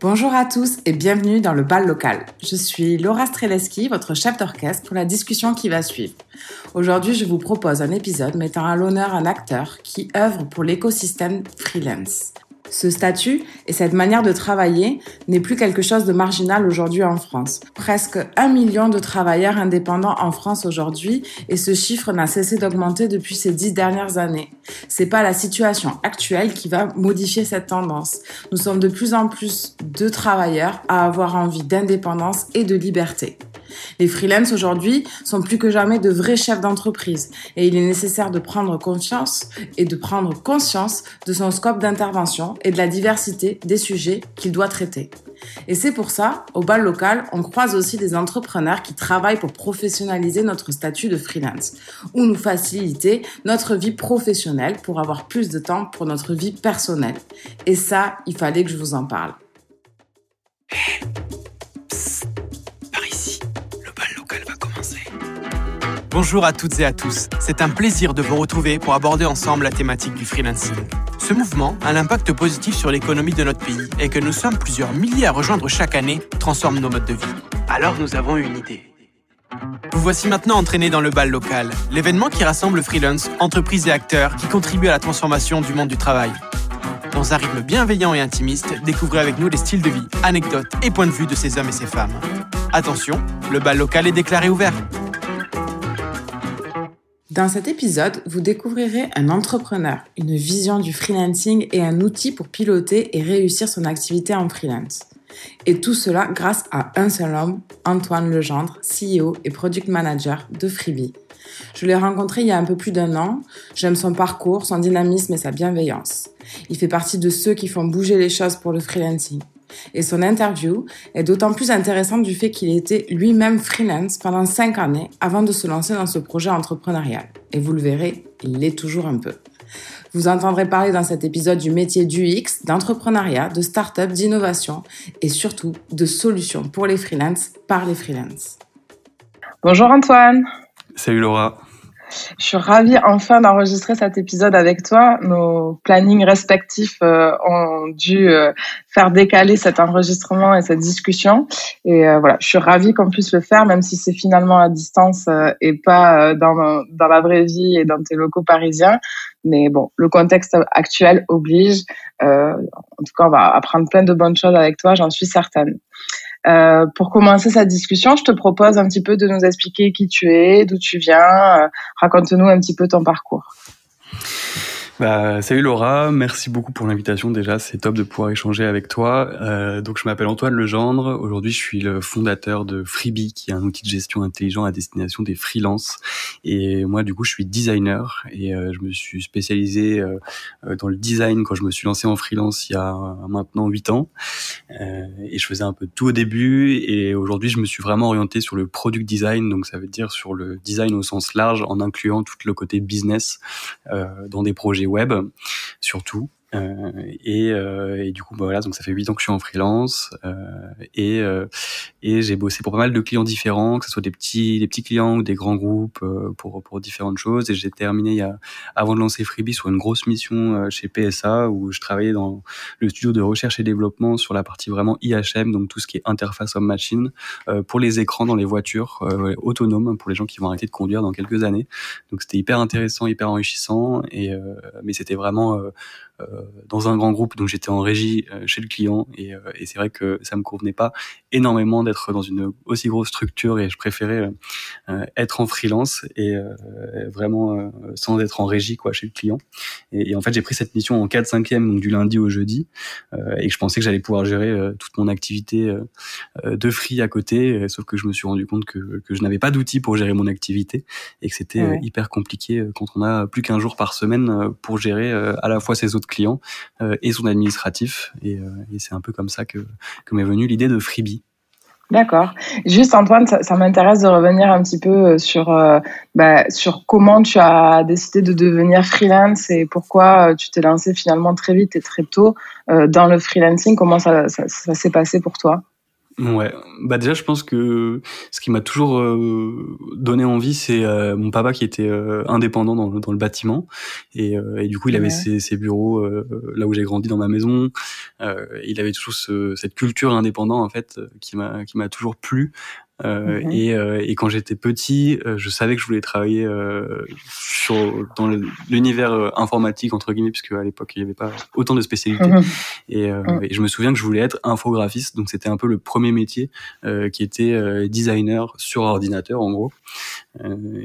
Bonjour à tous et bienvenue dans le bal local. Je suis Laura Streleski, votre chef d'orchestre pour la discussion qui va suivre. Aujourd'hui, je vous propose un épisode mettant à l'honneur un acteur qui œuvre pour l'écosystème freelance. Ce statut et cette manière de travailler n'est plus quelque chose de marginal aujourd'hui en France. Presque un million de travailleurs indépendants en France aujourd'hui et ce chiffre n'a cessé d'augmenter depuis ces dix dernières années. C'est pas la situation actuelle qui va modifier cette tendance. Nous sommes de plus en plus de travailleurs à avoir envie d'indépendance et de liberté. Les freelances aujourd'hui sont plus que jamais de vrais chefs d'entreprise et il est nécessaire de prendre confiance et de prendre conscience de son scope d'intervention et de la diversité des sujets qu'il doit traiter. Et c'est pour ça, au bal local, on croise aussi des entrepreneurs qui travaillent pour professionnaliser notre statut de freelance ou nous faciliter notre vie professionnelle pour avoir plus de temps pour notre vie personnelle. Et ça, il fallait que je vous en parle. Bonjour à toutes et à tous. C'est un plaisir de vous retrouver pour aborder ensemble la thématique du freelancing. Ce mouvement a un impact positif sur l'économie de notre pays et que nous sommes plusieurs milliers à rejoindre chaque année transforme nos modes de vie. Alors nous avons une idée. Vous voici maintenant entraînés dans le bal local, l'événement qui rassemble freelance, entreprises et acteurs qui contribuent à la transformation du monde du travail. Dans un rythme bienveillant et intimiste, découvrez avec nous les styles de vie, anecdotes et points de vue de ces hommes et ces femmes. Attention, le bal local est déclaré ouvert. Dans cet épisode, vous découvrirez un entrepreneur, une vision du freelancing et un outil pour piloter et réussir son activité en freelance. Et tout cela grâce à un seul homme, Antoine Legendre, CEO et Product Manager de Freebie. Je l'ai rencontré il y a un peu plus d'un an. J'aime son parcours, son dynamisme et sa bienveillance. Il fait partie de ceux qui font bouger les choses pour le freelancing. Et son interview est d'autant plus intéressante du fait qu'il était lui-même freelance pendant cinq années avant de se lancer dans ce projet entrepreneurial. Et vous le verrez, il l'est toujours un peu. Vous entendrez parler dans cet épisode du métier du X, d'entrepreneuriat, de start-up, d'innovation et surtout de solutions pour les freelances par les freelances. Bonjour Antoine. Salut Laura. Je suis ravie enfin d'enregistrer cet épisode avec toi. Nos plannings respectifs euh, ont dû euh, faire décaler cet enregistrement et cette discussion. Et euh, voilà, je suis ravie qu'on puisse le faire, même si c'est finalement à distance et pas dans, dans la vraie vie et dans tes locaux parisiens. Mais bon, le contexte actuel oblige. en tout cas, on va apprendre plein de bonnes choses avec toi, j'en suis certaine. Euh, pour commencer cette discussion, je te propose un petit peu de nous expliquer qui tu es, d'où tu viens. Euh, raconte-nous un petit peu ton parcours. Bah, salut Laura, merci beaucoup pour l'invitation déjà, c'est top de pouvoir échanger avec toi. Euh, donc je m'appelle Antoine Legendre, aujourd'hui je suis le fondateur de Freebie qui est un outil de gestion intelligent à destination des freelances. Et moi du coup je suis designer et euh, je me suis spécialisé euh, dans le design quand je me suis lancé en freelance il y a maintenant 8 ans. Euh, et je faisais un peu tout au début et aujourd'hui je me suis vraiment orienté sur le product design, donc ça veut dire sur le design au sens large en incluant tout le côté business dans des projets web surtout. Euh, et, euh, du coup, bah voilà, donc ça fait huit ans que je suis en freelance euh, et, euh, et j'ai bossé pour pas mal de clients différents, que ce soit des petits, des petits clients ou des grands groupes euh, pour, pour différentes choses. Et j'ai terminé il y a, avant de lancer Freebie sur une grosse mission chez PSA où je travaillais dans le studio de recherche et développement sur la partie vraiment IHM, donc tout ce qui est interface homme-machine pour les écrans dans les voitures autonomes pour les gens qui vont arrêter de conduire dans quelques années. Donc c'était hyper intéressant, hyper enrichissant et mais c'était vraiment dans un grand groupe, donc j'étais en régie euh, chez le client et, euh, et c'est vrai que ça me convenait pas énormément d'être dans une aussi grosse structure et je préférais être en freelance et vraiment sans être en régie quoi chez le client. Et, et en fait j'ai pris cette mission en 4 5 donc du lundi au jeudi et je pensais que j'allais pouvoir gérer toute mon activité de free à côté, sauf que je me suis rendu compte que, que je n'avais pas d'outils pour gérer mon activité et que c'était hyper compliqué quand on a plus qu'un jour par semaine pour gérer à la fois ses autres client euh, et son administratif. Euh, et, c'est un peu comme ça que, m'est venue l'idée de Freebie. D'accord. Juste Antoine, ça, m'intéresse de revenir un petit peu euh, sur bah, sur comment tu as décidé de devenir freelance et pourquoi tu t'es lancé finalement très vite et très tôt dans le freelancing. Comment ça, ça s'est passé pour toi? Ouais, bah déjà je pense que ce qui m'a toujours euh, donné envie, c'est euh, mon papa qui était euh, indépendant dans, dans, le bâtiment et, et, du coup il avait ses, ses, bureaux là où j'ai grandi dans ma maison. il avait toujours ce, cette culture indépendante en fait qui m'a qui m'a toujours plu. Euh, mhm. et, euh, et, quand j'étais petit, euh, je savais que je voulais travailler sur, dans l'univers informatique entre guillemets, puisque à l'époque il n'y avait pas autant de spécialités. Mhm. Et, mhm. et, je me souviens que je voulais être infographiste, donc c'était un peu le premier métier qui était designer sur ordinateur en gros.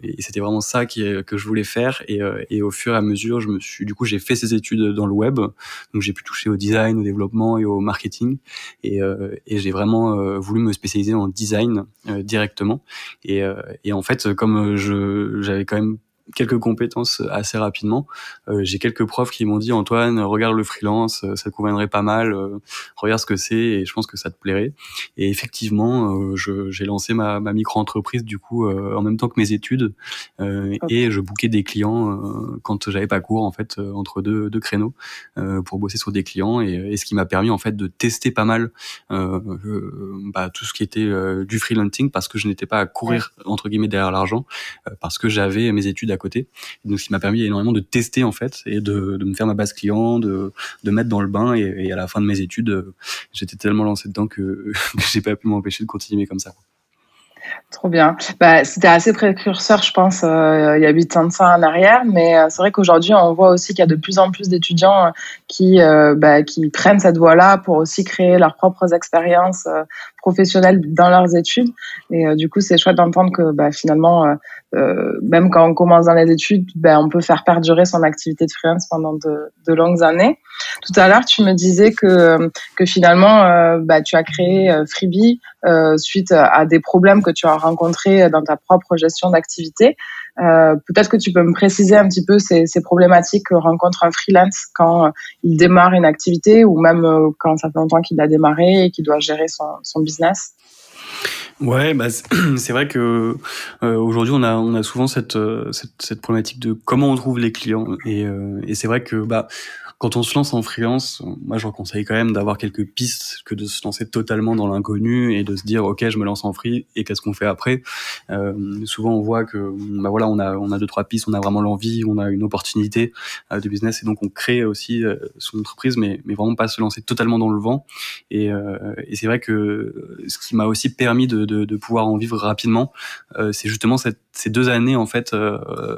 Et c'était vraiment ça qui, que je voulais faire. Et, et, au fur et à mesure, je me suis, du coup, j'ai fait ces études dans le web, donc j'ai pu toucher au design, au développement et au marketing. Et, et j'ai vraiment voulu me spécialiser en design euh, directement. Et, euh, et en fait, comme j'avais quand même quelques compétences assez rapidement. Euh, j'ai quelques profs qui m'ont dit Antoine, regarde le freelance, euh, ça te conviendrait pas mal, euh, regarde ce que c'est et je pense que ça te plairait. Et effectivement, j'ai lancé ma, ma micro-entreprise du coup en même temps que mes études et je bouquais des clients quand j'avais pas cours en fait entre deux, deux créneaux pour bosser sur des clients et, et ce qui m'a permis en fait de tester pas mal bah, tout ce qui était du freelancing parce que je n'étais pas à courir entre guillemets derrière l'argent parce que j'avais mes études à côté. Donc, ce qui m'a permis énormément de tester en fait et de, de me faire ma base client, de, de mettre dans le bain. Et, à la fin de mes études, euh, j'étais tellement lancé dedans que, que j'ai pas pu m'empêcher de continuer comme ça. Trop bien. Bah, c'était assez précurseur, je pense, euh, il y a huit ans de ça en arrière, mais euh, c'est vrai qu'aujourd'hui, on voit aussi qu'il y a de plus en plus d'étudiants bah, qui prennent cette voie-là pour aussi créer leurs propres expériences professionnelles dans leurs études. Et du coup, c'est chouette d'entendre que bah, finalement, même quand on commence dans les études, bah, on peut faire perdurer son activité de freelance pendant de, de longues années. Tout à l'heure, tu me disais que, que finalement, bah, tu as créé Freebie suite à des problèmes que tu as rencontrés dans ta propre gestion d'activité. Euh, Peut-être que tu peux me préciser un petit peu ces, ces problématiques que rencontre un freelance quand euh, il démarre une activité ou même euh, quand ça fait longtemps qu'il a démarré et qu'il doit gérer son, son business? Ouais, bah c'est vrai que euh, aujourd'hui on a on a souvent cette, cette, cette problématique de comment on trouve les clients et, et c'est vrai que bah quand on se lance en freelance, moi je conseille quand même d'avoir quelques pistes que de se lancer totalement dans l'inconnu et de se dire ok je me lance en free et qu'est-ce qu'on fait après? Euh, souvent on voit que bah voilà on a on a deux trois pistes, on a vraiment l'envie, on a une opportunité euh, de business et donc on crée aussi euh, son entreprise mais mais vraiment pas se lancer totalement dans le vent. Et, euh, et c'est vrai que ce qui m'a aussi permis de, pouvoir en vivre rapidement, euh, c'est justement ces deux années en fait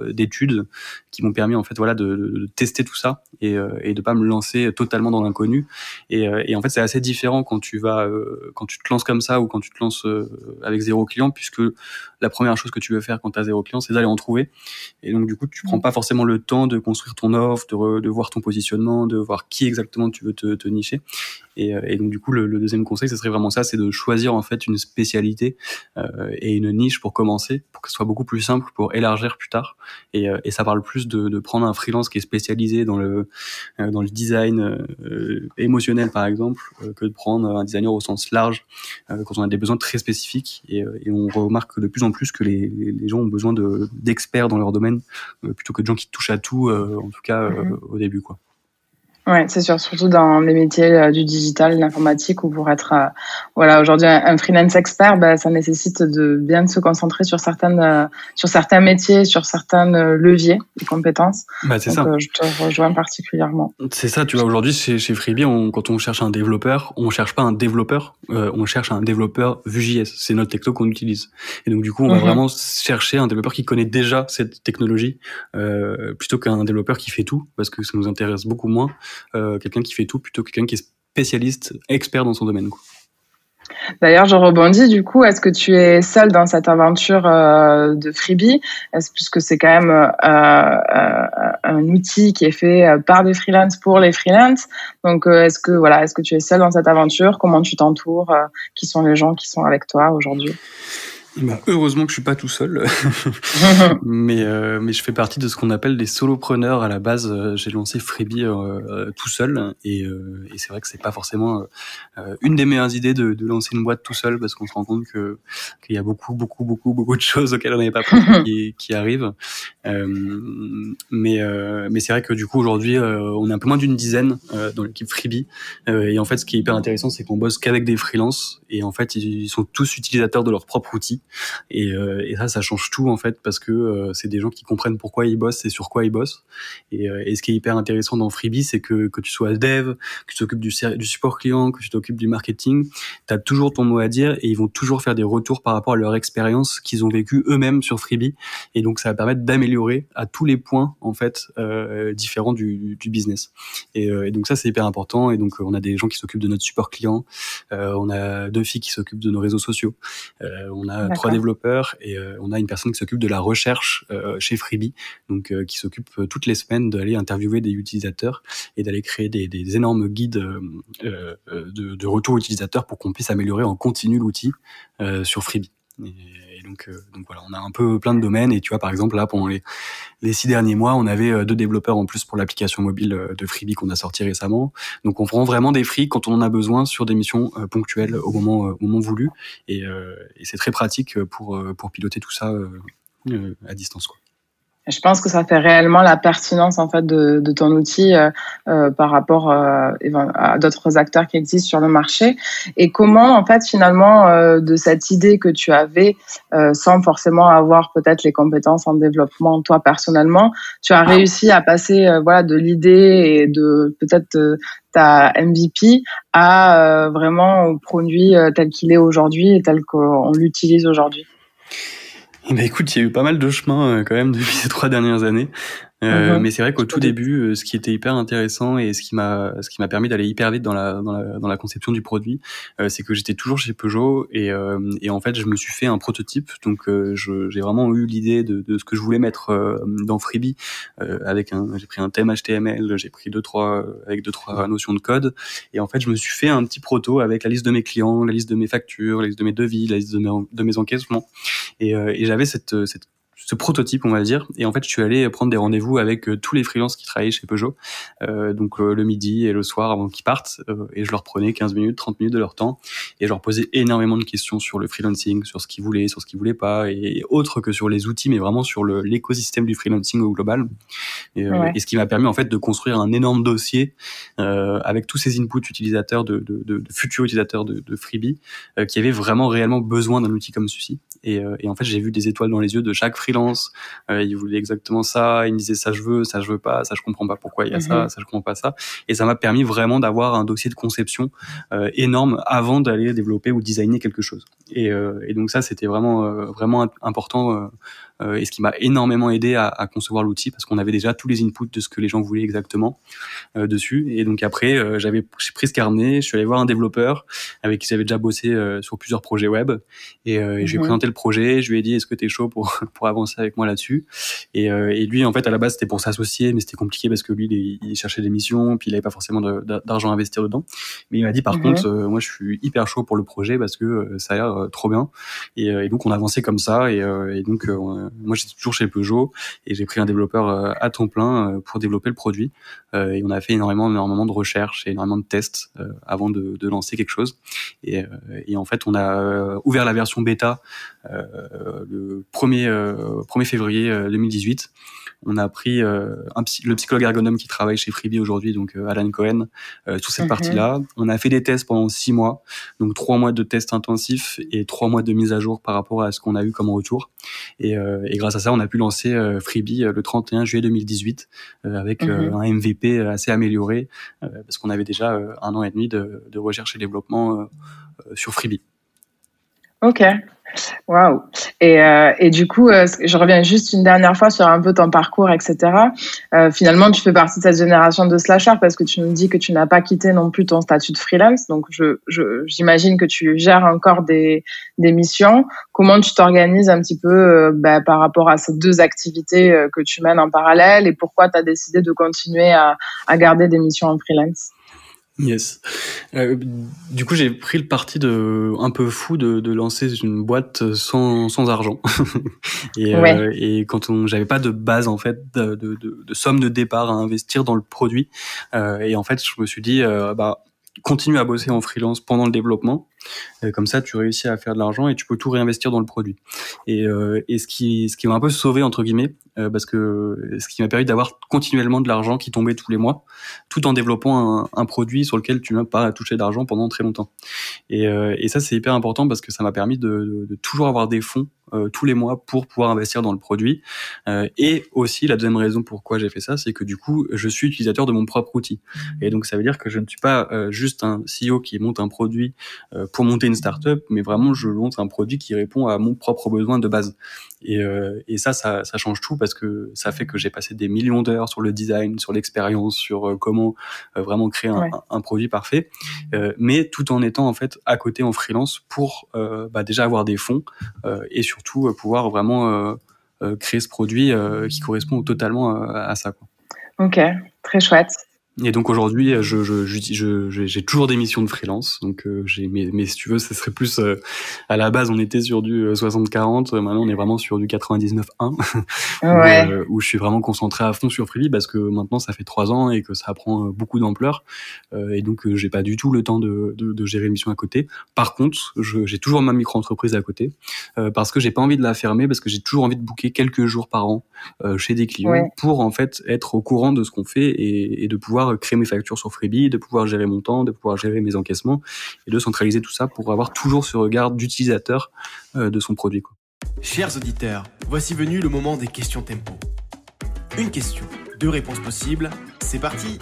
d'études qui m'ont permis en fait voilà de, tester tout ça et, et de pas me lancer totalement dans l'inconnu. Et, euh, et, en fait, c'est assez différent quand tu vas, euh, quand tu te lances comme ça ou quand tu te lances euh, avec zéro client, puisque la première chose que tu veux faire quand tu as zéro client, c'est d'aller en trouver. Et donc, du coup, tu prends pas forcément le temps de construire ton offre, de, de voir ton positionnement, de voir qui exactement tu veux te, te nicher. Et, et, donc, du coup, le, le, deuxième conseil, ce serait vraiment ça, c'est de choisir en fait une spécialité euh, et une niche pour commencer, pour que ce soit beaucoup plus simple pour élargir plus tard. Et, et ça parle plus de, de, prendre un freelance qui est spécialisé dans le dans le design euh, émotionnel par exemple euh, que de prendre un designer au sens large euh, quand on a des besoins très spécifiques et, et, on remarque de plus en plus que les, les gens ont besoin d'experts dans leur domaine plutôt que de gens qui touchent à tout en tout cas mm-hmm. au début quoi. Ouais, c'est sûr, surtout dans les métiers euh, du digital, de l'informatique, où pour être, euh, voilà, aujourd'hui un freelance expert, bah, ça nécessite de bien se concentrer sur certaines, euh, sur certains métiers, sur certains leviers de compétences. Bah, c'est ça. je te rejoins particulièrement. C'est ça, tu vois. Aujourd'hui, chez, chez Freebie, on, quand on cherche un développeur, on cherche pas un développeur, on cherche un développeur Vue.js. C'est notre techno qu'on utilise. Et donc, du coup, on va mhm. vraiment chercher un développeur qui connaît déjà cette technologie, plutôt qu'un développeur qui fait tout, parce que ça nous intéresse beaucoup moins. Euh, quelqu'un qui fait tout plutôt que quelqu'un qui est spécialiste, expert dans son domaine. D'ailleurs, je rebondis du coup. Est-ce que tu es seul dans cette aventure euh, de Freebie? Est-ce puisque c'est quand même euh, un outil qui est fait par des freelances pour les freelances? Donc, est-ce que voilà, est-ce que tu es seul dans cette aventure? Comment tu t'entoures Qui sont les gens qui sont avec toi aujourd'hui? Bah, heureusement que je suis pas tout seul, mais euh, mais je fais partie de ce qu'on appelle des solopreneurs. À la base. Euh, j'ai lancé Freebie euh, tout seul. Et, et c'est vrai que c'est pas forcément une des meilleures idées de, de, lancer une boîte tout seul parce qu'on se rend compte que qu'il y a beaucoup beaucoup beaucoup beaucoup de choses auxquelles on n'avait pas pensé qui, qui arrivent. mais mais c'est vrai que du coup aujourd'hui on est un peu moins d'une dizaine dans l'équipe Freebie. Et en fait ce qui est hyper intéressant c'est qu'on bosse qu'avec des freelances. Et en fait ils sont tous utilisateurs de leur propre outil et, euh, et, ça, ça change tout en fait parce que euh, c'est des gens qui comprennent pourquoi ils bossent et sur quoi ils bossent. Et, euh, et ce qui est hyper intéressant dans Freebie, c'est que que tu sois dev, que tu t'occupes du, support client, que tu t'occupes du marketing, tu as toujours ton mot à dire et ils vont toujours faire des retours par rapport à leur expérience qu'ils ont vécu eux-mêmes sur Freebie. Et donc ça va permettre d'améliorer à tous les points en fait euh, différents du, du business. Et, et, donc ça c'est hyper important. Et donc on a des gens qui s'occupent de notre support client, on a deux filles qui s'occupent de nos réseaux sociaux, on a trois développeurs et euh, on a une personne qui s'occupe de la recherche euh, chez Freebie, donc euh, qui s'occupe toutes les semaines d'aller interviewer des utilisateurs et d'aller créer des, des, énormes guides de, de, retour utilisateurs pour qu'on puisse améliorer en continu l'outil sur Freebie. Et, donc, donc voilà, on a un peu plein de domaines. Et tu vois, par exemple, là, pendant les, six derniers mois, on avait deux développeurs en plus pour l'application mobile de Freebie qu'on a sorti récemment. Donc, on prend vraiment des free quand on en a besoin sur des missions ponctuelles au moment, au moment voulu. Et, et c'est très pratique pour, pour piloter tout ça à distance. Quoi. Je pense que ça fait réellement la pertinence en fait de, de ton outil euh, euh par rapport euh, à d'autres acteurs qui existent sur le marché. Et comment en fait finalement euh, de cette idée que tu avais, sans forcément avoir peut-être les compétences en développement toi personnellement, tu as réussi à passer voilà de l'idée et de peut-être ta MVP à vraiment au produit tel qu'il est aujourd'hui et tel qu'on l'utilise aujourd'hui? Ben écoute, il y a eu pas mal de chemin euh, quand même depuis ces trois dernières années. Euh, mhm. Mais c'est vrai qu'au tout début, euh, ce qui était hyper intéressant et ce qui m'a ce qui m'a permis d'aller hyper vite dans la, dans la dans la conception du produit, euh, c'est que j'étais toujours chez Peugeot et et en fait je me suis fait un prototype. Donc j'ai vraiment eu l'idée de, de ce que je voulais mettre dans Freebie avec un j'ai pris un thème HTML, j'ai pris deux trois avec deux trois notions de code et en fait je me suis fait un petit proto avec la liste de mes clients, la liste de mes factures, la liste de mes devis, la liste de mes de mes encaissements et, et j'avais cette cette ce prototype, on va dire. Et en fait, je suis allé prendre des rendez-vous avec euh, tous les freelances qui travaillaient chez Peugeot, euh, donc euh, le midi et le soir avant qu'ils partent. et je leur prenais 15 minutes, 30 minutes de leur temps. Et je leur posais énormément de questions sur le freelancing, sur ce qu'ils voulaient, sur ce qu'ils voulaient pas, et autre que sur les outils, mais vraiment sur l'écosystème du freelancing au global. Et, et ce qui m'a permis en fait de construire un énorme dossier avec tous ces inputs utilisateurs de, de, de, de futurs utilisateurs de, de Freebie qui avaient vraiment réellement besoin d'un outil comme celui-ci. Et, et en fait, j'ai vu des étoiles dans les yeux de chaque freelance freelance. Euh, il voulait exactement ça. Il me disait ça je veux, ça je veux pas, ça je comprends pas pourquoi il y a ça, mhm. ça je comprends pas ça. Et ça m'a permis vraiment d'avoir un dossier de conception euh, énorme avant d'aller développer ou designer quelque chose. Et, euh, et donc ça c'était vraiment vraiment important et ce qui m'a énormément aidé à, à concevoir l'outil parce qu'on avait déjà tous les inputs de ce que les gens voulaient exactement euh, dessus. Et donc après, euh, j'avais j'ai pris ce carnet, je suis allé voir un développeur avec qui j'avais déjà bossé sur plusieurs projets web et, et je lui ai mhm. présenté le projet, je lui ai dit est-ce que tu es chaud pour pour avancer avec moi là-dessus. Et, et lui en fait à la base c'était pour s'associer, mais c'était compliqué parce que lui il, il, cherchait des missions, puis il avait pas forcément d'argent à investir dedans. Mais il m'a dit par mhm. contre moi je suis hyper chaud pour le projet parce que ça a l'air trop bien. Et, et, donc on a avancé comme ça et, et donc moi j'étais toujours chez Peugeot et j'ai pris un développeur euh, à temps plein euh, pour développer le produit. Euh, et on a fait énormément, énormément de recherches et énormément de tests avant de, de, lancer quelque chose. Et, et, en fait, on a ouvert la version bêta le 1er, 1er février 2018 on a pris euh, le psychologue ergonome qui travaille chez Freebie aujourd'hui, donc euh, Alan Cohen, euh, toute cette mhm. partie-là. On a fait des tests pendant six mois, donc trois mois de tests intensifs et trois mois de mise à jour par rapport à ce qu'on a eu comme retour. Et, et, grâce à ça, on a pu lancer Freebie le 31 juillet 2018 avec mhm. un MVP assez amélioré parce qu'on avait déjà un an et demi de, de recherche et développement sur Freebie. Ok, Waouh. Et, euh, et du coup, euh, je reviens juste une dernière fois sur un peu ton parcours, etc. Euh, finalement, tu fais partie de cette génération de slashers parce que tu nous dis que tu n'as pas quitté non plus ton statut de freelance. Donc, je, j'imagine que tu gères encore des, des missions. Comment tu t'organises un petit peu euh, bah, par rapport à ces deux activités que tu mènes en parallèle et pourquoi tu as décidé de continuer à, à garder des missions en freelance? Yes. Euh, du coup, j'ai pris le parti de un peu fou de, de lancer une boîte sans, sans argent. et, euh, et quand on, j'avais pas de base en fait, de, de, de, somme de départ à investir dans le produit. Euh, et en fait, je me suis dit, euh, bah continue à bosser en freelance pendant le développement. Euh, comme ça, tu réussis à faire de l'argent et tu peux tout réinvestir dans le produit. Et, euh, et ce qui, ce qui m'a un peu sauvé entre guillemets, euh, parce que ce qui m'a permis d'avoir continuellement de l'argent qui tombait tous les mois, tout en développant un, un produit sur lequel tu n'as pas touché d'argent pendant très longtemps. Et, et ça, c'est hyper important parce que ça m'a permis de, de, de, toujours avoir des fonds tous les mois pour pouvoir investir dans le produit. et aussi, la deuxième raison pourquoi j'ai fait ça, c'est que du coup, je suis utilisateur de mon propre outil. Et donc, ça veut dire que je ne suis pas juste un CEO qui monte un produit pour monter une startup, mais vraiment je monte un produit qui répond à mon propre besoin de base. Et, euh, et ça, ça, ça, change tout parce que ça fait que j'ai passé des millions d'heures sur le design, sur l'expérience, sur euh, comment euh, vraiment créer un, un, produit parfait, mais tout en étant en fait à côté en freelance pour bah, déjà avoir des fonds et surtout pouvoir vraiment créer ce produit qui correspond totalement à ça. Quoi. Ok, très chouette. Et donc aujourd'hui, je, je, je, j'ai toujours des missions de freelance. Donc euh, j'ai, mais, mais, si tu veux, ce serait plus euh, à la base, on était sur du 60-40. Euh, maintenant, on est vraiment sur du 99-1, ouais. où, où, je suis vraiment concentré à fond sur Freebie parce que maintenant, ça fait trois ans et que ça prend beaucoup d'ampleur. et donc, j'ai pas du tout le temps de, de, de gérer une mission à côté. Par contre, j'ai toujours ma micro-entreprise à côté parce que j'ai pas envie de la fermer parce que j'ai toujours envie de booker quelques jours par an chez des clients pour en fait être au courant de ce qu'on fait et, et de pouvoir créer mes factures sur Freebie, de pouvoir gérer mon temps, de pouvoir gérer mes encaissements et de centraliser tout ça pour avoir toujours ce regard d'utilisateur euh, de son produit. Chers auditeurs, voici venu le moment des questions tempo. Une question, deux réponses possibles, c'est parti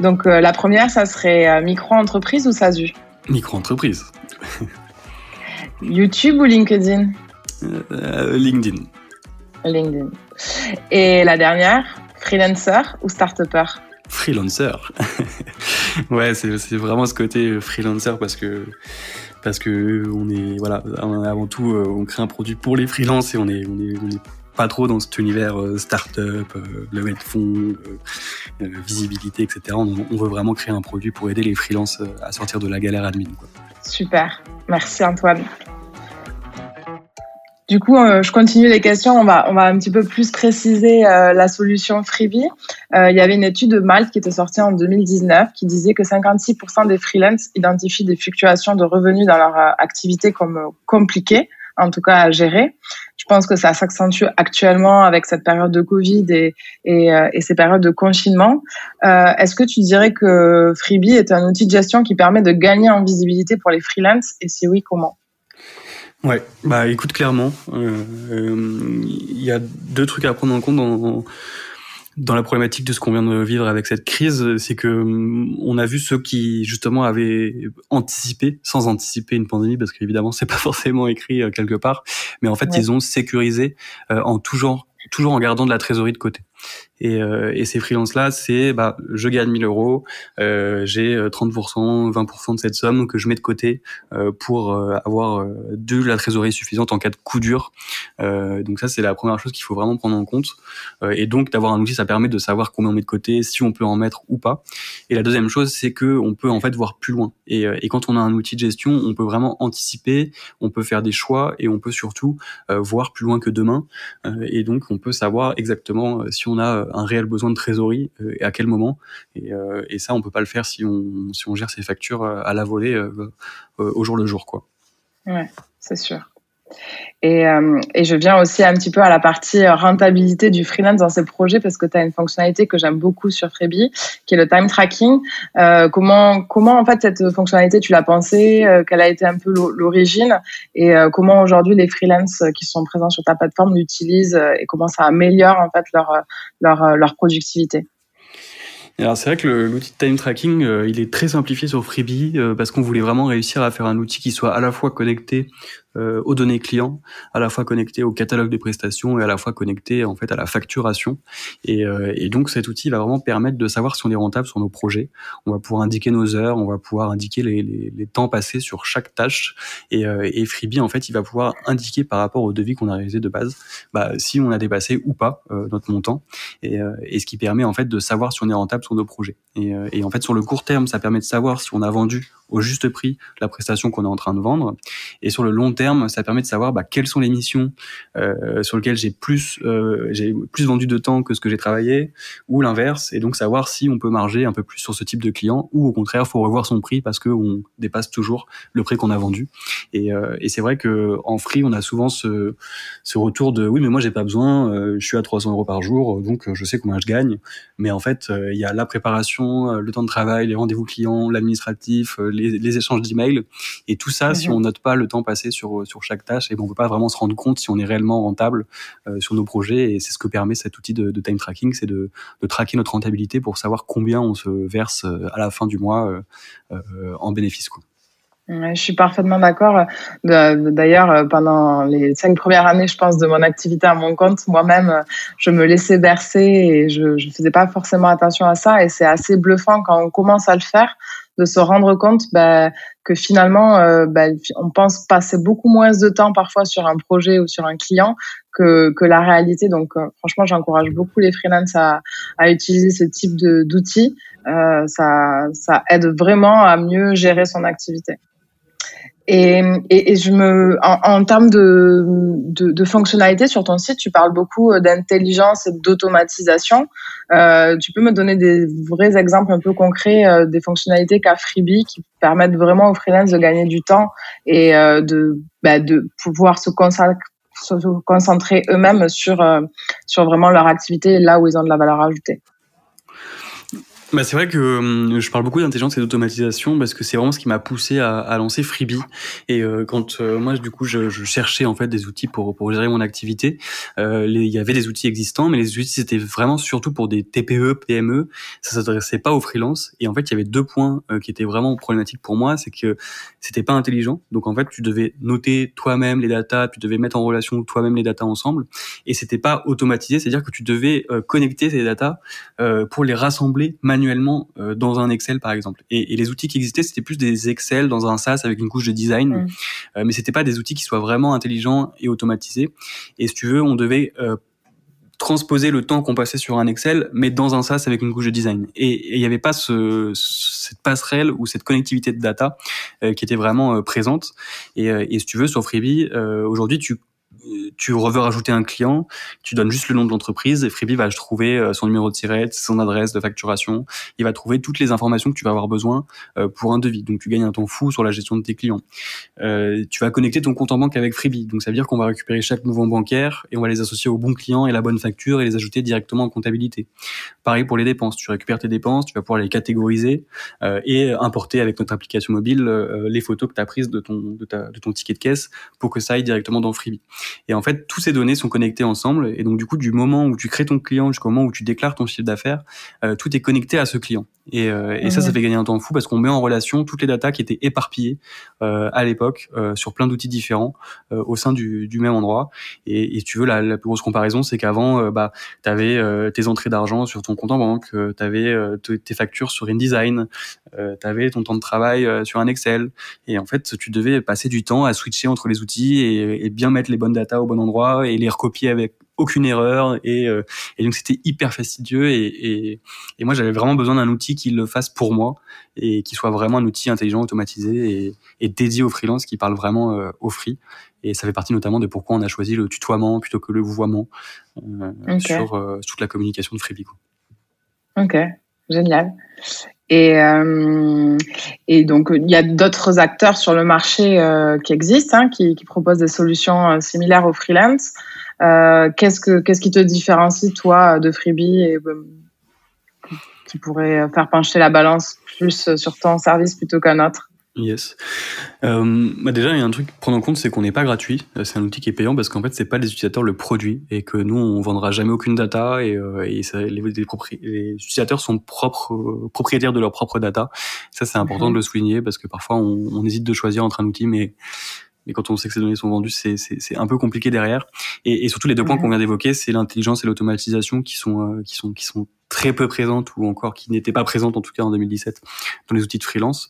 Donc euh, la première, ça serait euh, micro-entreprise ou SASU? Micro-entreprise. YouTube ou LinkedIn? LinkedIn. LinkedIn. Et la dernière, freelancer ou start-upper? Freelancer. ouais, c'est vraiment ce côté freelancer parce que parce que on est voilà avant tout euh, on crée un produit pour les freelances et on est on est, on est pas trop dans cet univers euh, start-up, euh, levée de fonds, visibilité, etc. On, veut vraiment créer un produit pour aider les freelances à sortir de la galère admin. Super, merci Antoine. Du coup, euh, je continue les questions. On va, on va un petit peu plus préciser euh, la solution Freebie. Euh, il y avait une étude de Malte qui était sortie en 2019 qui disait que 56% des freelances identifient des fluctuations de revenus dans leur activité comme compliquées, en tout cas à gérer. Je pense que ça s'accentue actuellement avec cette période de Covid et, et, et ces périodes de confinement. Est-ce que tu dirais que Freebie est un outil de gestion qui permet de gagner en visibilité pour les freelances et si oui, comment? Ouais, bah écoute clairement, euh, euh, il y a deux trucs à prendre en compte dans, dans la problématique de ce qu'on vient de vivre avec cette crise, c'est que on a vu ceux qui justement avaient anticipé, sans anticiper une pandémie, parce qu'évidemment c'est pas forcément écrit euh, quelque part, mais en fait ils ont sécurisé en toujours toujours en gardant de la trésorerie de côté. Et, euh, et ces freelances-là, c'est bah, je gagne 1000 euros, euh, j'ai 30%, euh, 20% de cette somme que je mets de côté euh, pour euh, avoir euh, de la trésorerie suffisante en cas de coup dur. donc ça, c'est la première chose qu'il faut vraiment prendre en compte. et donc d'avoir un outil, ça permet de savoir combien on met de côté, si on peut en mettre ou pas. Et la deuxième chose, c'est que on peut en fait voir plus loin. Et, et quand on a un outil de gestion, on peut vraiment anticiper, on peut faire des choix et on peut surtout voir plus loin que demain. et donc on peut savoir exactement si on a un réel besoin de trésorerie euh, et à quel moment. Et, euh, et, ça, on peut pas le faire si on, si on gère ses factures euh, à la volée au jour le jour. Quoi. Ouais, c'est sûr. Et, euh, et, je viens aussi un petit peu à la partie rentabilité du freelance dans ces projets parce que tu as une fonctionnalité que j'aime beaucoup sur Freebie qui est le time tracking. Euh, comment, comment en fait cette fonctionnalité tu l'as pensée euh, Quelle a été un peu l'origine Et comment aujourd'hui les freelances qui sont présents sur ta plateforme l'utilisent et comment ça améliore en fait leur, leur, leur productivité? Alors c'est vrai que l'outil de time tracking, il est très simplifié sur Freebie parce qu'on voulait vraiment réussir à faire un outil qui soit à la fois connecté euh, aux données clients, à la fois connecté au catalogue des prestations et à la fois connecté en fait à la facturation. Et, euh, et, donc cet outil va vraiment permettre de savoir si on est rentable sur nos projets. On va pouvoir indiquer nos heures, on va pouvoir indiquer les, les, les temps passés sur chaque tâche. Et, euh, et, Freebie en fait, il va pouvoir indiquer par rapport au devis qu'on a réalisé de base, bah, si on a dépassé ou pas euh, notre montant. Et, et, ce qui permet en fait de savoir si on est rentable sur nos projets. Et, et, en fait, sur le court terme, ça permet de savoir si on a vendu au juste prix la prestation qu'on est en train de vendre. Et sur le long terme, ça permet de savoir bah, quelles sont les missions euh, sur lesquelles j'ai plus euh, plus vendu de temps que ce que j'ai travaillé, ou l'inverse, et donc savoir si on peut marger un peu plus sur ce type de client, ou au contraire, faut revoir son prix parce que on dépasse toujours le prix qu'on a vendu. Et, euh, c'est vrai que en free, on a souvent ce, ce retour de oui, mais moi j'ai pas besoin, euh, je suis à 300 euros par jour, donc je sais combien je gagne. Mais en fait, euh, il y a la préparation, le temps de travail, les rendez-vous clients, l'administratif, les, les échanges d'emails, et tout ça, si mhm. on note pas le temps passé sur sur chaque tâche, et ben on peut pas vraiment se rendre compte si on est réellement rentable sur nos projets. Et c'est ce que permet cet outil de, de time tracking, c'est de, de traquer notre rentabilité pour savoir combien on se verse à la fin du mois en bénéfice. Quoi je suis parfaitement d'accord. D'ailleurs, euh, pendant les cinq premières années, je pense, de mon activité à mon compte, moi-même, je me laissais bercer et je ne faisais pas forcément attention à ça. Et c'est assez bluffant quand on commence à le faire, de se rendre compte bah, que finalement, euh, bah, on pense passer beaucoup moins de temps parfois sur un projet ou sur un client que, que la réalité. Donc, euh, franchement, j'encourage beaucoup les freelances à, à utiliser ce type d'outils. Euh, ça, ça aide vraiment à mieux gérer son activité. Et, et, et, je me, en, en termes de, de, de, fonctionnalité sur ton site, tu parles beaucoup euh, d'intelligence et d'automatisation. Euh, tu peux me donner des vrais exemples un peu concrets euh, des fonctionnalités qu'a Freebie qui permettent vraiment aux freelance de gagner du temps et euh, de, bah, de pouvoir se concentrer, se concentrer eux-mêmes sur, euh, sur vraiment leur activité là où ils ont de la valeur ajoutée. Bah c'est vrai que hum, je parle beaucoup d'intelligence et d'automatisation parce que c'est vraiment ce qui m'a poussé à, à, lancer Freebie. Et euh, quand euh, moi du coup je, je, cherchais en fait des outils pour pour gérer mon activité, euh, il y avait des outils existants, mais les outils c'était vraiment surtout pour des TPE, PME. Ça s'adressait pas aux freelances. Et en fait il y avait deux points qui étaient vraiment problématiques pour moi, c'est que c'était pas intelligent. Donc en fait tu devais noter toi-même les datas, tu devais mettre en relation toi-même les datas ensemble, et c'était pas automatisé, c'est-à-dire que tu devais connecter ces datas pour les rassembler euh, dans un Excel par exemple. Et, et les outils qui existaient, c'était plus des Excel dans un SaaS avec une couche de design, mm. euh, mais c'était pas des outils qui soient vraiment intelligents et automatisés. Et si tu veux, on devait euh, transposer le temps qu'on passait sur un Excel, mais dans un SaaS avec une couche de design. Et il n'y avait pas ce, cette passerelle ou cette connectivité de data euh, qui était vraiment euh, présente. Et, et, si tu veux, sur Freebie, aujourd'hui, tu tu veux rajouter un client, tu donnes juste le nom de l'entreprise et Freebie va trouver euh, son numéro de tirette, son adresse de facturation, il va trouver toutes les informations que tu vas avoir besoin euh, pour un devis. Donc tu gagnes un temps fou sur la gestion de tes clients. Euh, tu vas connecter ton compte en banque avec Freebie. Donc ça veut dire qu'on va récupérer chaque mouvement bancaire et on va les associer au bon client et la bonne facture et les ajouter directement en comptabilité. Pareil pour les dépenses. Tu récupères tes dépenses, tu vas pouvoir les catégoriser et importer avec notre application mobile les photos que tu as prises de ton, de ton ticket de caisse pour que ça aille directement dans Freebie. Et en fait, tous ces données sont connectées ensemble. Et donc, du coup, du moment où tu crées ton client jusqu'au moment où tu déclares ton chiffre d'affaires, euh, tout est connecté à ce client. Et, euh, et ça, ça fait gagner un temps fou parce qu'on met en relation toutes les datas qui étaient éparpillées euh, à l'époque euh, sur plein d'outils différents euh, au sein du, du, même endroit. Et, et tu veux, la, la, plus grosse comparaison, c'est qu'avant, euh, bah, tu avais tes entrées d'argent sur ton compte en banque, tu avais tes factures sur InDesign, tu avais ton temps de travail sur un Excel. Et en fait, tu devais passer du temps à switcher entre les outils et, et bien mettre les bonnes datas au bon endroit et les recopier avec aucune erreur et, euh, et donc c'était hyper fastidieux et, et, et moi j'avais vraiment besoin d'un outil qui le fasse pour moi et qui soit vraiment un outil intelligent, automatisé et, dédié aux freelance qui parle vraiment euh, au free et ça fait partie notamment de pourquoi on a choisi le tutoiement plutôt que le vouvoiement euh, sur euh, toute la communication de Freebie. Ok, génial. Et, euh, et donc, il y a d'autres acteurs sur le marché euh, qui existent, hein, qui, qui, proposent des solutions euh, similaires aux freelance. Euh, qu'est-ce, que, qu'est-ce qui te différencie, toi, de Freebie et euh, qui pourrait faire pencher la balance plus sur ton service plutôt qu'un autre? Yes. Euh, bah déjà, il y a un truc à prendre en compte, c'est qu'on n'est pas gratuit. Euh, c'est un outil qui est payant parce qu'en fait, c'est pas les utilisateurs le produit et que nous, on vendra jamais aucune data et, euh, et ça, les, les, les, utilisateurs sont propres, euh, propriétaires de leur propre data. Ça, c'est important mm -hmm. de le souligner parce que parfois, on, on, hésite de choisir entre un outil, mais mais quand on sait que ces données sont vendues, c'est un peu compliqué derrière. Et, et surtout, les deux points qu'on vient d'évoquer, c'est l'intelligence et l'automatisation qui sont euh, qui sont qui sont très peu présentes ou encore qui n'étaient pas présentes en tout cas en 2017 dans les outils de freelance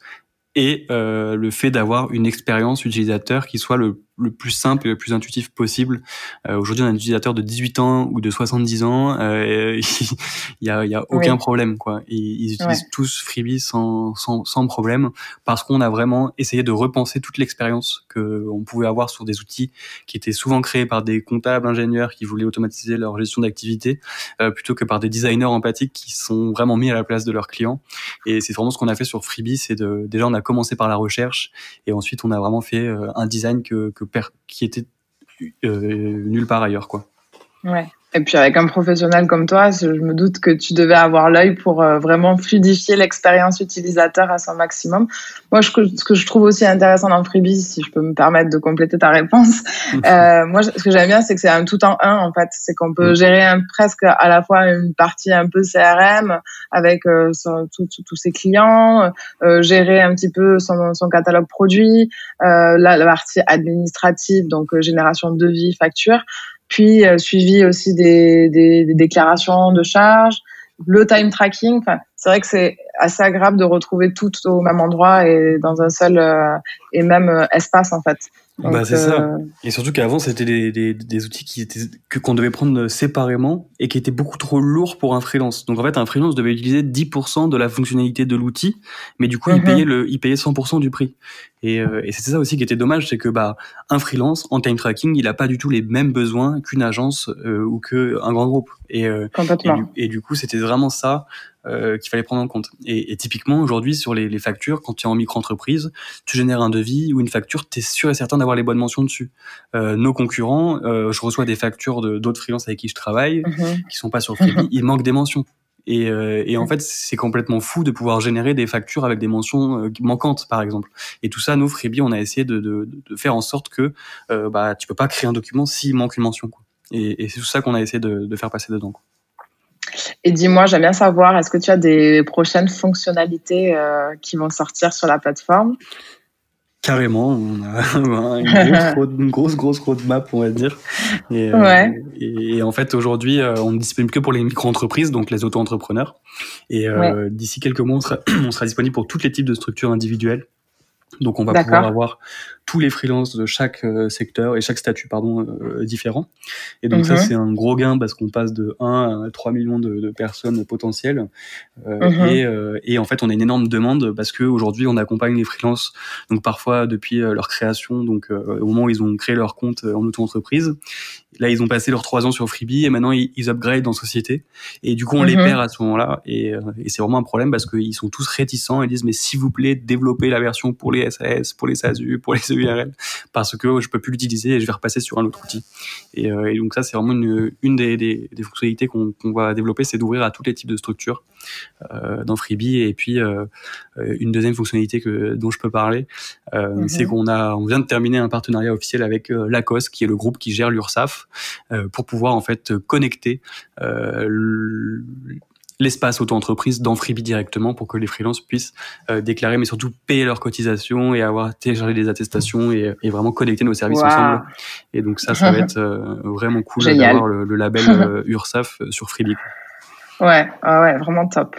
et euh, le fait d'avoir une expérience utilisateur qui soit le le plus simple et le plus intuitif possible. Euh, Aujourd'hui, on a un utilisateur de 18 ans ou de 70 ans, euh, il y a, y a aucun problème quoi. Ils, ils utilisent tous Freebie sans, sans, sans problème parce qu'on a vraiment essayé de repenser toute l'expérience que on pouvait avoir sur des outils qui étaient souvent créés par des comptables, ingénieurs qui voulaient automatiser leur gestion d'activité, euh, plutôt que par des designers empathiques qui sont vraiment mis à la place de leurs clients. Et c'est vraiment ce qu'on a fait sur Freebie, c'est de déjà on a commencé par la recherche et ensuite on a vraiment fait euh, un design que, que qui était euh, nulle part ailleurs quoi. Et puis avec un professionnel comme toi, je me doute que tu devais avoir l'œil pour euh, vraiment fluidifier l'expérience utilisateur à son maximum. Moi, ce que je trouve aussi intéressant dans Freebie, si je peux me permettre de compléter ta réponse, euh, moi, ce que j'aime bien, c'est que c'est un tout en un en fait. C'est qu'on peut mm. gérer un, presque à la fois une partie un peu CRM avec euh, tous ses clients, euh, gérer un petit peu son, son catalogue produit, euh, la, la, partie administrative, donc génération de devis, facture puis euh, suivi aussi des, des, des, déclarations de charges, le time tracking. C'est vrai que c'est assez agréable de retrouver tout au même endroit et dans un seul euh, et même euh, espace en fait. Bah c'est ça. Euh, et surtout qu'avant c'était des, des, des, outils qui étaient que qu'on devait prendre séparément et qui étaient beaucoup trop lourds pour un freelance. Donc en fait un freelance devait utiliser 10% de la fonctionnalité de l'outil, mais du coup il mhm. payait le il payait 100% du prix. Et, et c'est ça aussi qui était dommage, c'est que bah un freelance en time tracking il a pas du tout les mêmes besoins qu'une agence ou que un grand groupe. Et, et, et du coup c'était vraiment ça euh, qu'il fallait prendre en compte. Et, et typiquement, aujourd'hui, sur les, les, factures, quand tu es en micro-entreprise, tu génères un devis ou une facture, tu es sûr et certain d'avoir les bonnes mentions dessus. Euh, nos concurrents, euh, je reçois des factures d'autres freelances avec qui je travaille, mhm. qui sont pas sur Freebie, il manque des mentions. Et, euh, et, en fait, c'est complètement fou de pouvoir générer des factures avec des mentions euh, manquantes, par exemple. Et tout ça, nous, Freebie, on a essayé de, de, de faire en sorte que euh, bah, tu peux pas créer un document s'il manque une mention. Quoi. Et, et c'est tout ça qu'on a essayé de, de faire passer dedans. Quoi. Et dis-moi, j'aime bien savoir, est-ce que tu as des prochaines fonctionnalités euh, qui vont sortir sur la plateforme? Carrément, on a une grosse, grosse, roadmap, on va dire. Et, euh, et, en fait, aujourd'hui, euh, on ne disponible que pour les micro-entreprises, donc les auto-entrepreneurs. Et d'ici quelques mois, on sera, on sera disponible pour tous les types de structures individuelles. Donc on va pouvoir avoir tous les freelances de chaque euh, secteur et chaque statut pardon euh, différent. Et donc ça mhm. c'est un gros gain parce qu'on passe de 1 à 3 millions de, de personnes potentielles. Euh, mhm. et, euh, et, en fait on a une énorme demande parce que aujourd'hui on accompagne les freelances donc parfois depuis leur création donc au moment où ils ont créé leur compte en auto-entreprise. Là ils ont passé leurs trois ans sur Freebie et maintenant ils, ils upgrade en société et du coup on les mhm. perd à ce moment-là et, et c'est vraiment un problème parce qu'ils sont tous réticents et disent mais s'il vous plaît développez la version pour les SAS, pour les SASU, pour les URL parce que je peux plus l'utiliser et je vais repasser sur un autre outil. Et, euh, et donc ça, c'est vraiment une, une des, des, des fonctionnalités qu'on va développer, c'est d'ouvrir à tous les types de structures euh, dans Freebie. Et puis euh, une deuxième fonctionnalité que dont je peux parler, mm-hmm. c'est qu'on a, on vient de terminer un partenariat officiel avec Lacoste, qui est le groupe qui gère l'URSAF, pour pouvoir en fait connecter l'espace auto-entreprise dans Freebie directement pour que les freelances puissent euh, déclarer, mais surtout payer leurs cotisations et avoir téléchargé des attestations et, et vraiment connecter nos services ensemble. Et donc ça, ça va être euh, vraiment cool d'avoir le, le, label euh, URSAF sur Freebie. Ouais, ouais, vraiment top.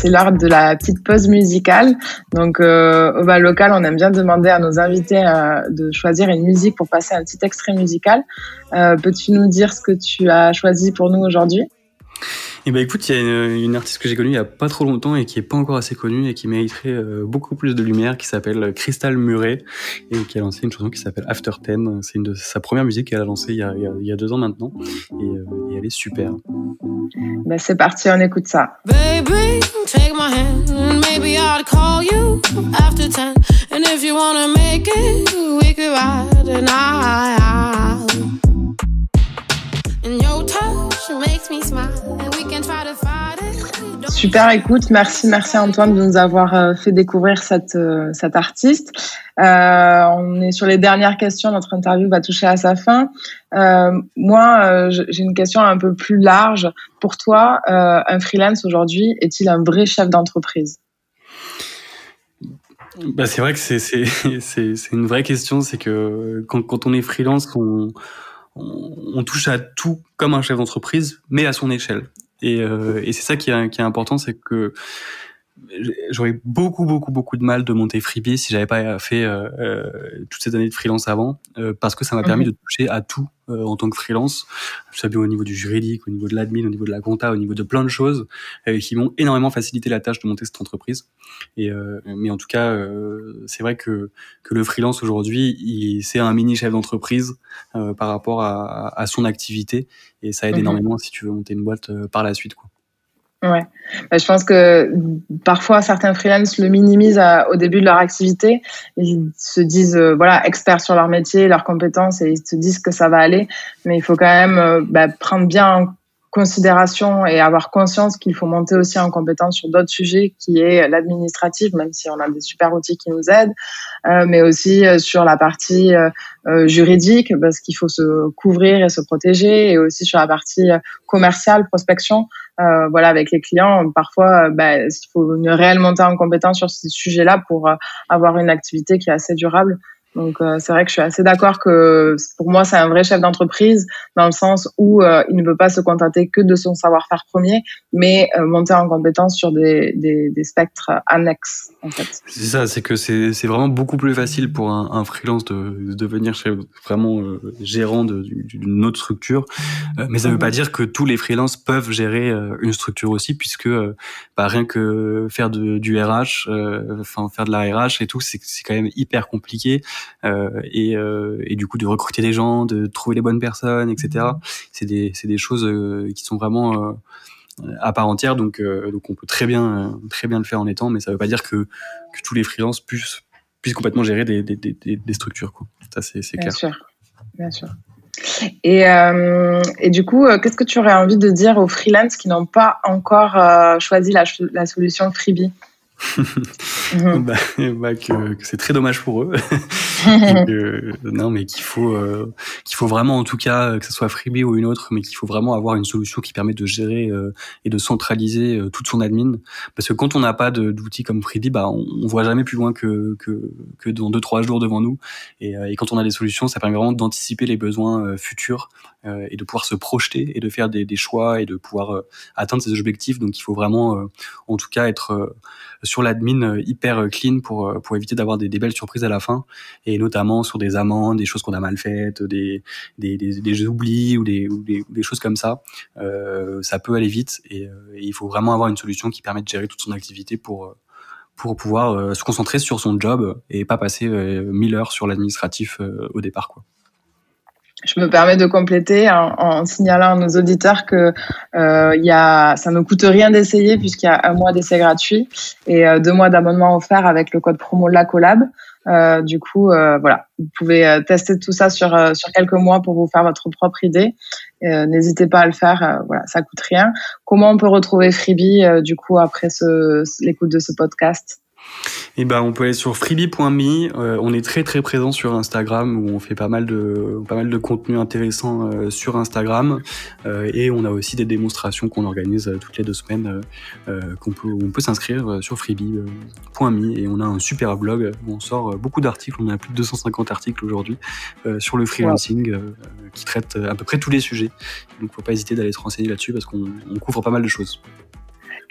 c'est l'heure de la petite pause musicale. Donc, euh, au bal local, on aime bien demander à nos invités euh, de choisir une musique pour passer un petit extrait musical. Euh, Peux-tu nous dire ce que tu as choisi pour nous aujourd'hui? Eh ben écoute, il y a une, une artiste que j'ai connue il y a pas trop longtemps et qui est pas encore assez connue et qui mériterait euh, beaucoup plus de lumière, qui s'appelle Crystal Murray et qui a lancé une chanson qui s'appelle After Ten. C'est une de sa première musique qu'elle a lancée il y a, il y a, deux ans maintenant et, euh, et elle est super. Ben c'est parti, on écoute ça. Baby, take my hand maybe I'll call you after ten. And if you wanna make it, we could ride an. And your touch makes me smile. Super écoute, merci, merci Antoine de nous avoir euh, fait découvrir cette, euh, cette artiste. Euh, on est sur les dernières questions, notre interview va toucher à sa fin. Euh, moi, j'ai une question un peu plus large. Pour toi, un freelance aujourd'hui est-il un vrai chef d'entreprise? Bah, c'est vrai que c'est, c'est, c'est, c'est une vraie question. C'est que quand, quand on est freelance, on, on, on, touche à tout comme un chef d'entreprise, mais à son échelle. Et, euh, et c'est ça qui est, qui est important, c'est que j'aurais beaucoup beaucoup beaucoup de mal de monter Freebie si j'avais pas fait euh, euh, toutes ces années de freelance avant euh, parce que ça m'a permis mhm. de toucher à tout en tant que freelance bien au niveau du juridique au niveau de l'admin au niveau de la compta au niveau de plein de choses qui m'ont énormément facilité la tâche de monter cette entreprise et mais en tout cas c'est vrai que que le freelance aujourd'hui c'est un mini chef d'entreprise par rapport à, à, son activité et ça aide mhm. énormément si tu veux monter une boîte par la suite quoi Ouais, bah, je pense que parfois certains freelances le minimisent au début de leur activité. Ils se disent euh, voilà experts sur leur métier, leurs compétences et ils se disent que ça va aller. Mais il faut quand même euh, bah, prendre bien en considération et avoir conscience qu'il faut monter aussi en compétence sur d'autres sujets qui est l'administratif, même si on a des super outils qui nous aident, euh, mais aussi sur la partie juridique parce qu'il faut se couvrir et se protéger, et aussi sur la partie commerciale, prospection euh, voilà, avec les clients, parfois, euh, bah, il faut une réelle montée en compétence sur ces sujets-là pour euh, avoir une activité qui est assez durable. Donc euh, c'est vrai que je suis assez d'accord que pour moi c'est un vrai chef d'entreprise dans le sens où euh, il ne veut pas se contenter que de son savoir-faire premier, mais euh, monter en compétence sur des, des, des spectres annexes en fait. C'est ça, c'est que c'est vraiment beaucoup plus facile pour un, un freelance de, de, devenir chef, vraiment gérant d'une autre structure, mais ça ne veut pas dire que tous les freelances peuvent gérer une structure aussi, puisque bah, rien que faire de, du RH, enfin faire de la RH et tout, c'est quand même hyper compliqué. Euh, et, euh, et, du coup de recruter des gens, de trouver les bonnes personnes, etc. C'est des, des choses euh, qui sont vraiment à part entière, donc, donc on peut très bien, très bien le faire en étant, mais ça ne veut pas dire que, que tous les freelances puissent, puissent complètement gérer des, des, des, des structures. Quoi. Ça, c'est clair. Bien sûr, bien sûr. Et, euh, et du coup, qu'est-ce que tu aurais envie de dire aux freelances qui n'ont pas encore choisi la, la solution Freebie? Mhm. Bah, bah, que, que c'est très dommage pour eux. non, mais qu'il faut, euh, qu'il faut vraiment, en tout cas, que ce soit Freebie ou une autre, mais qu'il faut vraiment avoir une solution qui permet de gérer euh, et de centraliser euh, toute son admin. Parce que quand on n'a pas d'outils comme Freebie, bah, on, on, voit jamais plus loin que, que, que dans deux, trois jours devant nous. Et, et quand on a des solutions, ça permet vraiment d'anticiper les besoins futurs et de pouvoir se projeter et de faire des, des choix et de pouvoir atteindre ses objectifs. Donc, il faut vraiment, en tout cas, être sur l'admin euh, hyper euh, clean pour euh, pour éviter d'avoir des, des, belles surprises à la fin et notamment sur des amendes, des choses qu'on a mal faites, des des, des, oublis ou des, ou des, des choses comme ça. Euh, ça peut aller vite et, et, il faut vraiment avoir une solution qui permet de gérer toute son activité pour pour pouvoir se concentrer sur son job et pas passer mille heures sur l'administratif au départ quoi je me permets de compléter en, signalant à nos auditeurs que euh, y a, ça ne coûte rien d'essayer puisqu'il y a un mois d'essai gratuit et euh, deux mois d'abonnement offert avec le code promo La Collab. Euh, du coup, euh, voilà, vous pouvez tester tout ça sur sur quelques mois pour vous faire votre propre idée. N'hésitez pas à le faire. voilà, ça coûte rien. Comment on peut retrouver Freebie du coup après l'écoute de ce podcast? Et eh ben, on peut aller sur freebie.me. Euh, on est très très présent sur Instagram où on fait pas mal de pas mal contenu intéressant euh, sur Instagram euh, et on a aussi des démonstrations qu'on organise toutes les deux semaines qu'on on peut s'inscrire sur freebie.me et on a un super blog où on sort beaucoup d'articles. On a plus de 250 articles aujourd'hui sur le freelancing qui traite à peu près tous les sujets. Donc faut pas hésiter d'aller se renseigner là-dessus parce qu'on couvre pas mal de choses.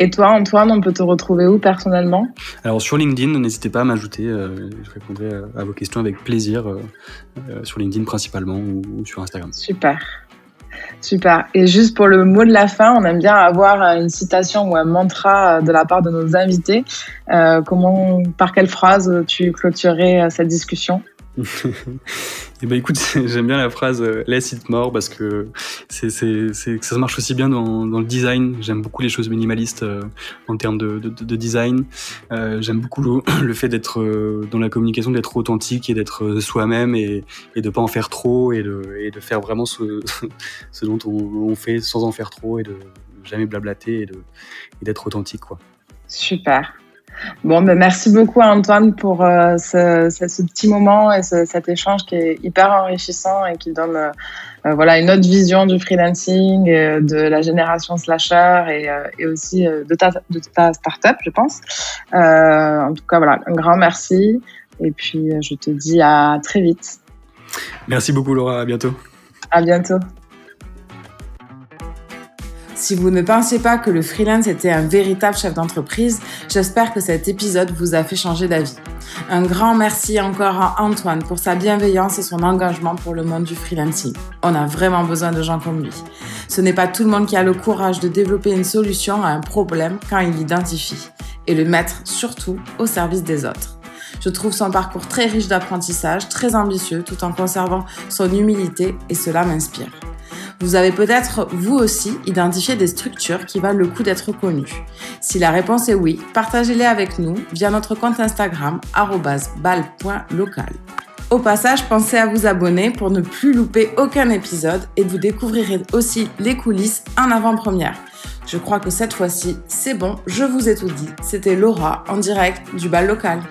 Et toi, Antoine, on peut te retrouver où personnellement? Alors sur LinkedIn, n'hésitez pas à m'ajouter. Euh, je répondrai à vos questions avec plaisir euh, euh, sur LinkedIn principalement ou, sur Instagram. Super. Super. Et juste pour le mot de la fin, on aime bien avoir une citation ou un mantra de la part de nos invités. comment, par quelle phrase tu clôturerais cette discussion? Eh ben écoute, j'aime bien la phrase euh, less it more parce que c'est c'est c'est ça marche aussi bien dans, le design. J'aime beaucoup les choses minimalistes euh, en termes de, de, de design. Euh, j'aime beaucoup le, fait d'être dans la communication, d'être authentique et d'être soi-même et, et de pas en faire trop et de et faire vraiment ce dont on, fait sans en faire trop et de jamais blablater et et d'être authentique quoi. Super. Bon, ben merci beaucoup Antoine pour euh, ce, ce, ce, petit moment et ce, cet échange qui est hyper enrichissant et qui donne euh, euh voilà une autre vision du freelancing, euh, de la génération slasher et, et aussi de ta, de ta startup, je pense. en tout cas, voilà, un grand merci et puis je te dis à très vite. Merci beaucoup Laura, à bientôt. À bientôt. Si vous ne pensiez pas que le freelance était un véritable chef d'entreprise, j'espère que cet épisode vous a fait changer d'avis. Un grand merci encore à Antoine pour sa bienveillance et son engagement pour le monde du freelancing. On a vraiment besoin de gens comme lui. Ce n'est pas tout le monde qui a le courage de développer une solution à un problème quand il l'identifie et le mettre surtout au service des autres. Je trouve son parcours très riche d'apprentissage, très ambitieux, tout en conservant son humilité et cela m'inspire. Vous avez peut-être, vous aussi, identifié des structures qui valent le coup d'être connues. Si la réponse est oui, partagez-les avec nous via notre compte Instagram bal.local. Au passage, pensez à vous abonner pour ne plus louper aucun épisode et vous découvrirez aussi les coulisses en avant-première. Je crois que cette fois-ci, c'est bon, je vous ai tout dit. C'était Laura en direct du bal local.